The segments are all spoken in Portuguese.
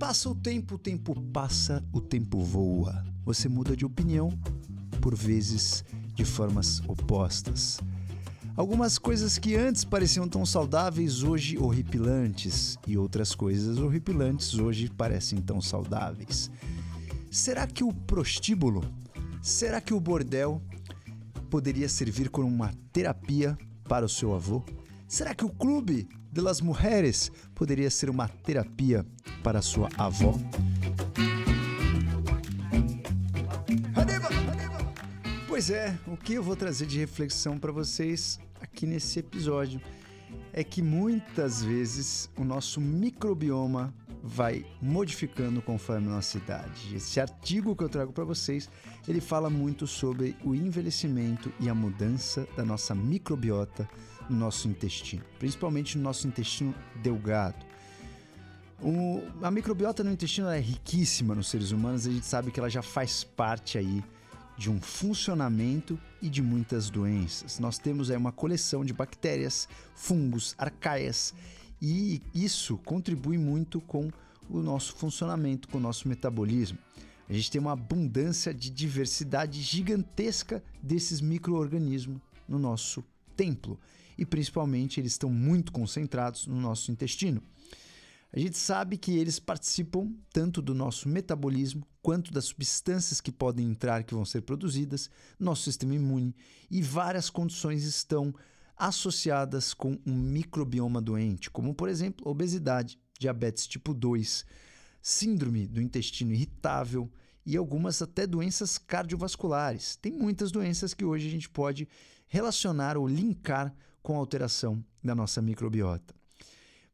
Passa o tempo, o tempo passa, o tempo voa. Você muda de opinião, por vezes de formas opostas. Algumas coisas que antes pareciam tão saudáveis, hoje horripilantes, e outras coisas horripilantes hoje parecem tão saudáveis. Será que o prostíbulo, será que o bordel poderia servir como uma terapia para o seu avô? Será que o clube de las mujeres poderia ser uma terapia para sua avó? Pois é, o que eu vou trazer de reflexão para vocês aqui nesse episódio é que muitas vezes o nosso microbioma vai modificando conforme a nossa idade. Esse artigo que eu trago para vocês, ele fala muito sobre o envelhecimento e a mudança da nossa microbiota no nosso intestino, principalmente no nosso intestino delgado. O, a microbiota no intestino é riquíssima nos seres humanos, a gente sabe que ela já faz parte aí de um funcionamento e de muitas doenças. Nós temos aí uma coleção de bactérias, fungos, arcaias e isso contribui muito com o nosso funcionamento, com o nosso metabolismo. A gente tem uma abundância de diversidade gigantesca desses micro-organismos no nosso templo e principalmente eles estão muito concentrados no nosso intestino. A gente sabe que eles participam tanto do nosso metabolismo quanto das substâncias que podem entrar, que vão ser produzidas, nosso sistema imune e várias condições estão associadas com um microbioma doente, como por exemplo obesidade, diabetes tipo 2, síndrome do intestino irritável e algumas até doenças cardiovasculares. Tem muitas doenças que hoje a gente pode relacionar ou linkar com a alteração da nossa microbiota.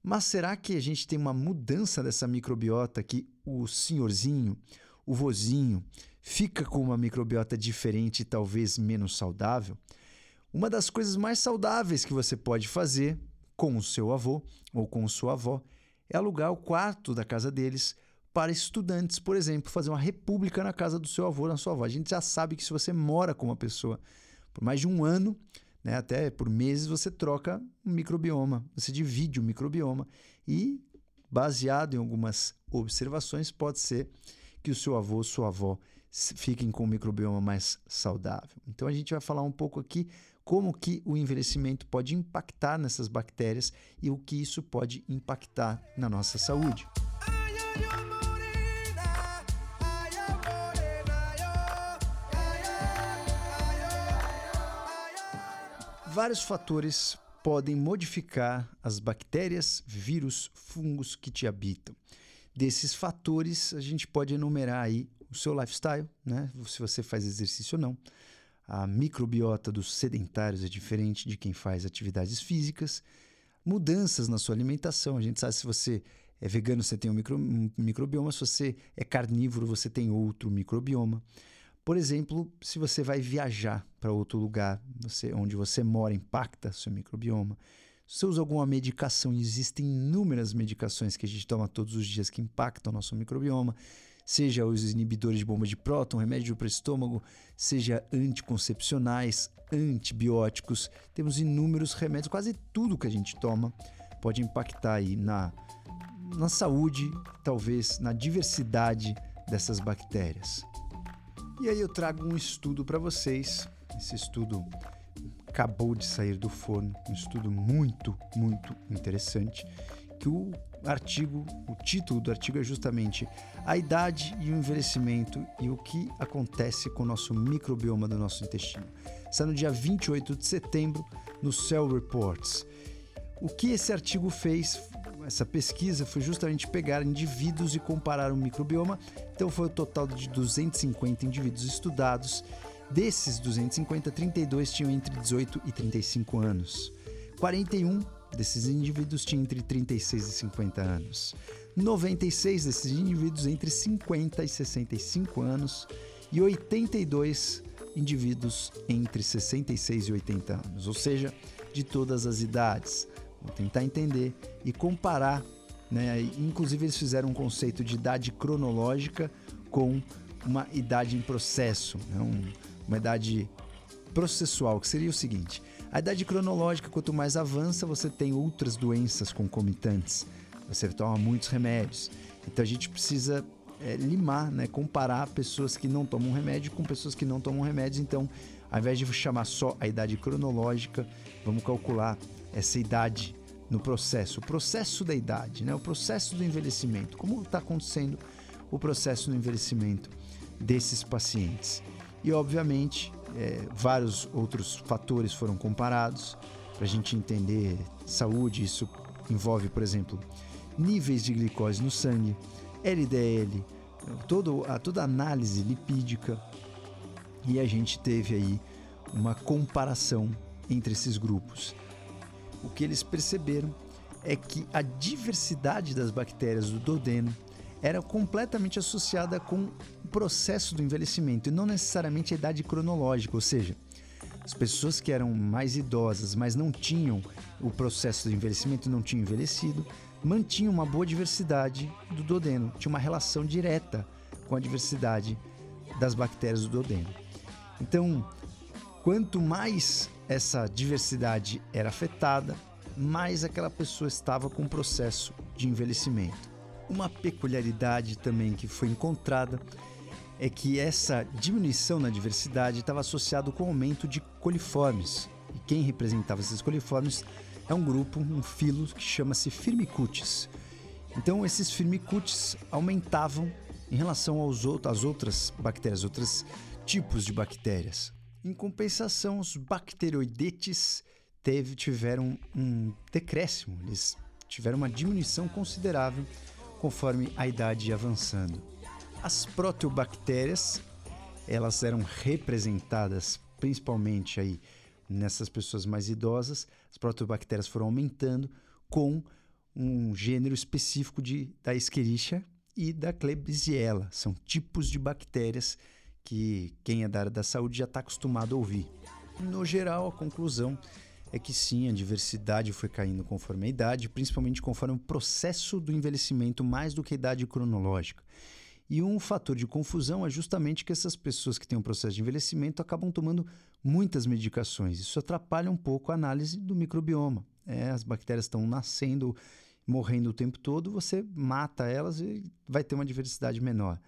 Mas será que a gente tem uma mudança dessa microbiota que o senhorzinho, o vozinho, fica com uma microbiota diferente e talvez menos saudável? Uma das coisas mais saudáveis que você pode fazer com o seu avô ou com sua avó é alugar o quarto da casa deles para estudantes, por exemplo, fazer uma república na casa do seu avô, na sua avó. A gente já sabe que se você mora com uma pessoa por mais de um ano, né? Até por meses você troca um microbioma, você divide o microbioma e, baseado em algumas observações, pode ser que o seu avô, sua avó fiquem com um microbioma mais saudável. Então a gente vai falar um pouco aqui como que o envelhecimento pode impactar nessas bactérias e o que isso pode impactar na nossa saúde. Vários fatores podem modificar as bactérias, vírus, fungos que te habitam. Desses fatores, a gente pode enumerar aí o seu lifestyle, né? Se você faz exercício ou não. A microbiota dos sedentários é diferente de quem faz atividades físicas. Mudanças na sua alimentação. A gente sabe se você é vegano, você tem um, micro, um microbioma. Se você é carnívoro, você tem outro microbioma. Por exemplo, se você vai viajar para outro lugar, você, onde você mora impacta seu microbioma. Se você usa alguma medicação, existem inúmeras medicações que a gente toma todos os dias que impactam o nosso microbioma, seja os inibidores de bomba de próton, remédio para o estômago, seja anticoncepcionais, antibióticos. Temos inúmeros remédios, quase tudo que a gente toma pode impactar aí na, na saúde, talvez na diversidade dessas bactérias. E aí eu trago um estudo para vocês. Esse estudo acabou de sair do forno, um estudo muito, muito interessante, que o artigo, o título do artigo é justamente a idade e o envelhecimento e o que acontece com o nosso microbioma do nosso intestino. Está no dia 28 de setembro no Cell Reports. O que esse artigo fez essa pesquisa foi justamente pegar indivíduos e comparar o microbioma. Então foi o total de 250 indivíduos estudados. Desses 250, 32 tinham entre 18 e 35 anos. 41 desses indivíduos tinham entre 36 e 50 anos. 96 desses indivíduos entre 50 e 65 anos e 82 indivíduos entre 66 e 80 anos, ou seja, de todas as idades. Vou tentar entender e comparar. Né? Inclusive, eles fizeram um conceito de idade cronológica com uma idade em processo, né? um, uma idade processual, que seria o seguinte: a idade cronológica, quanto mais avança, você tem outras doenças concomitantes, você toma muitos remédios. Então a gente precisa é, limar, né, comparar pessoas que não tomam remédio com pessoas que não tomam remédio. Então, ao invés de chamar só a idade cronológica, vamos calcular essa idade no processo, o processo da idade, né, o processo do envelhecimento. Como está acontecendo o processo do envelhecimento desses pacientes? E, obviamente, é, vários outros fatores foram comparados para a gente entender saúde. Isso envolve, por exemplo, níveis de glicose no sangue, LDL, todo, a, toda a análise lipídica. E a gente teve aí uma comparação entre esses grupos. O que eles perceberam é que a diversidade das bactérias do duodeno era completamente associada com o processo do envelhecimento e não necessariamente a idade cronológica, ou seja, as pessoas que eram mais idosas, mas não tinham o processo do envelhecimento, não tinham envelhecido, mantinham uma boa diversidade do duodeno, tinha uma relação direta com a diversidade das bactérias do duodeno. Então, quanto mais essa diversidade era afetada, mais aquela pessoa estava com um processo de envelhecimento. Uma peculiaridade também que foi encontrada é que essa diminuição na diversidade estava associado com o aumento de coliformes. E quem representava esses coliformes é um grupo, um filo que chama-se Firmicutes. Então esses Firmicutes aumentavam em relação aos às outras bactérias, outros tipos de bactérias. Em compensação, os bacteroidetes teve, tiveram um decréscimo, eles tiveram uma diminuição considerável conforme a idade avançando. As proteobactérias, elas eram representadas principalmente aí nessas pessoas mais idosas, as proteobactérias foram aumentando com um gênero específico de, da Escherichia e da Klebsiella. São tipos de bactérias que quem é da área da saúde já está acostumado a ouvir. No geral, a conclusão é que sim, a diversidade foi caindo conforme a idade, principalmente conforme o processo do envelhecimento, mais do que a idade cronológica. E um fator de confusão é justamente que essas pessoas que têm um processo de envelhecimento acabam tomando muitas medicações. Isso atrapalha um pouco a análise do microbioma. É, as bactérias estão nascendo, morrendo o tempo todo, você mata elas e vai ter uma diversidade menor.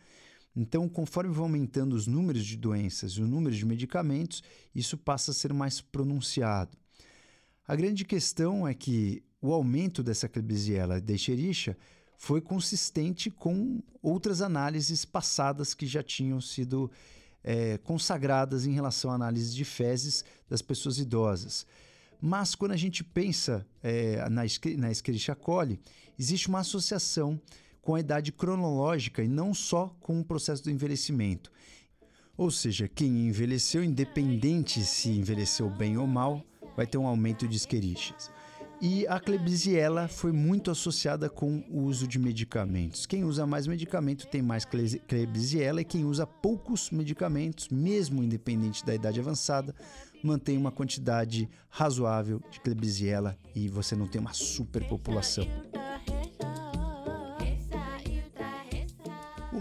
Então, conforme vão aumentando os números de doenças e o número de medicamentos, isso passa a ser mais pronunciado. A grande questão é que o aumento dessa Klebsiella de Escherichia foi consistente com outras análises passadas que já tinham sido é, consagradas em relação à análise de fezes das pessoas idosas. Mas quando a gente pensa é, na, na Escherichia coli, existe uma associação com a idade cronológica e não só com o processo do envelhecimento. Ou seja, quem envelheceu, independente se envelheceu bem ou mal, vai ter um aumento de Escherichias. E a Klebsiella foi muito associada com o uso de medicamentos. Quem usa mais medicamento tem mais Klebsiella e quem usa poucos medicamentos, mesmo independente da idade avançada, mantém uma quantidade razoável de Klebsiella e você não tem uma superpopulação.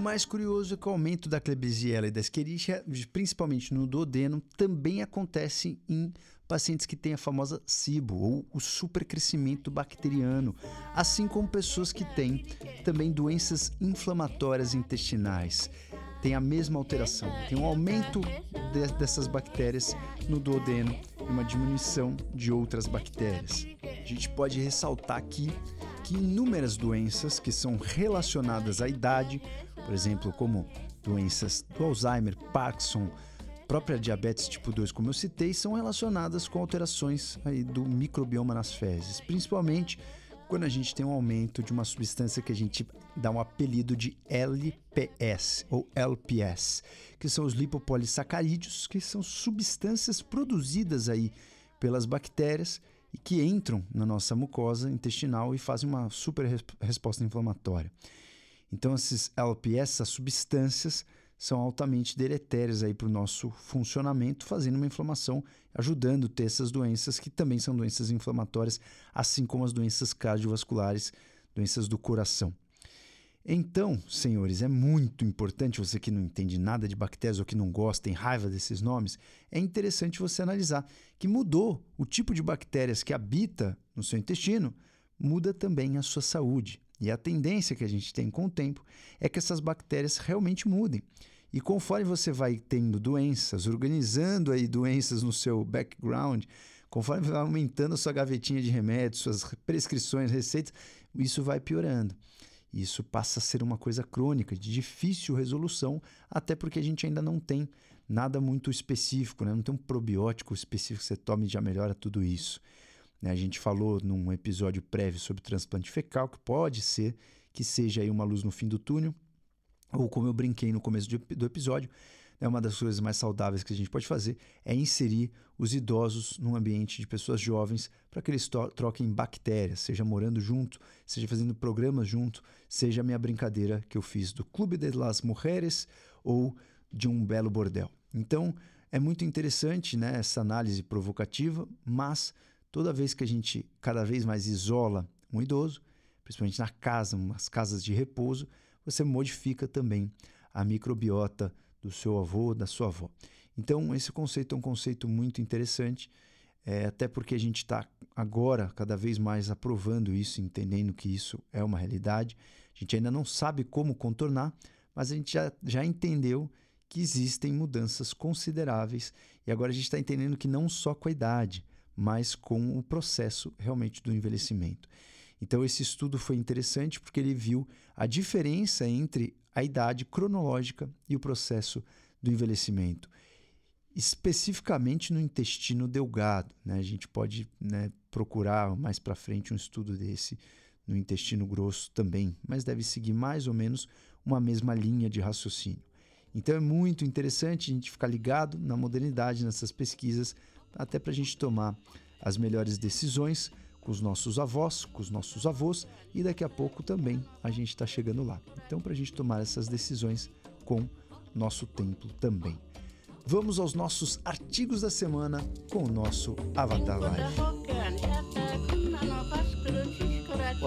Mais curioso é que o aumento da Klebsiella e da Escherichia, principalmente no duodeno, também acontece em pacientes que têm a famosa SIBO, ou o supercrescimento bacteriano, assim como pessoas que têm também doenças inflamatórias intestinais. Tem a mesma alteração, tem um aumento de, dessas bactérias no duodeno e uma diminuição de outras bactérias. A gente pode ressaltar aqui que inúmeras doenças que são relacionadas à idade, por exemplo, como doenças do Alzheimer, Parkinson, própria diabetes tipo 2, como eu citei, são relacionadas com alterações aí do microbioma nas fezes, principalmente quando a gente tem um aumento de uma substância que a gente dá um apelido de LPS ou LPS, que são os lipopolissacarídeos, que são substâncias produzidas aí pelas bactérias e que entram na nossa mucosa intestinal e fazem uma super resposta inflamatória. Então, esses LPS, essas substâncias, são altamente deletérias para o nosso funcionamento, fazendo uma inflamação, ajudando a ter essas doenças que também são doenças inflamatórias, assim como as doenças cardiovasculares, doenças do coração. Então, senhores, é muito importante, você que não entende nada de bactérias ou que não gosta, tem raiva desses nomes, é interessante você analisar que mudou o tipo de bactérias que habita no seu intestino, muda também a sua saúde. E a tendência que a gente tem com o tempo é que essas bactérias realmente mudem. E conforme você vai tendo doenças, organizando aí doenças no seu background, conforme vai aumentando a sua gavetinha de remédios, suas prescrições, receitas, isso vai piorando. Isso passa a ser uma coisa crônica, de difícil resolução, até porque a gente ainda não tem nada muito específico, né? não tem um probiótico específico que você tome e já melhora tudo isso. Né? A gente falou num episódio prévio sobre transplante fecal, que pode ser que seja aí uma luz no fim do túnel, ou como eu brinquei no começo do episódio, né, uma das coisas mais saudáveis que a gente pode fazer é inserir os idosos num ambiente de pessoas jovens para que eles troquem bactérias, seja morando junto, seja fazendo programas junto, seja a minha brincadeira que eu fiz do Clube de las Mujeres ou de um belo bordel. Então, é muito interessante né, essa análise provocativa, mas toda vez que a gente cada vez mais isola um idoso, principalmente na casa, umas casas de repouso, você modifica também a microbiota do seu avô, da sua avó. Então, esse conceito é um conceito muito interessante, é, até porque a gente está agora cada vez mais aprovando isso, entendendo que isso é uma realidade. A gente ainda não sabe como contornar, mas a gente já, já entendeu que existem mudanças consideráveis e agora a gente está entendendo que não só com a idade, mas com o processo realmente do envelhecimento. Então, esse estudo foi interessante porque ele viu a diferença entre a idade cronológica e o processo do envelhecimento, especificamente no intestino delgado. Né? A gente pode né, procurar mais para frente um estudo desse no intestino grosso também, mas deve seguir mais ou menos uma mesma linha de raciocínio. Então é muito interessante a gente ficar ligado na modernidade, nessas pesquisas, até para a gente tomar as melhores decisões com os nossos avós, com os nossos avós e daqui a pouco também a gente está chegando lá. Então, para a gente tomar essas decisões com nosso templo também. Vamos aos nossos artigos da semana com o nosso Avatar Life.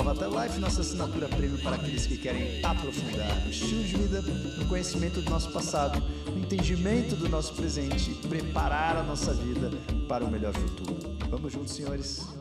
O Avatar Life, nossa assinatura prêmio para aqueles que querem aprofundar no estilo de vida, no conhecimento do nosso passado, no entendimento do nosso presente, preparar a nossa vida para o melhor futuro. Vamos juntos, senhores.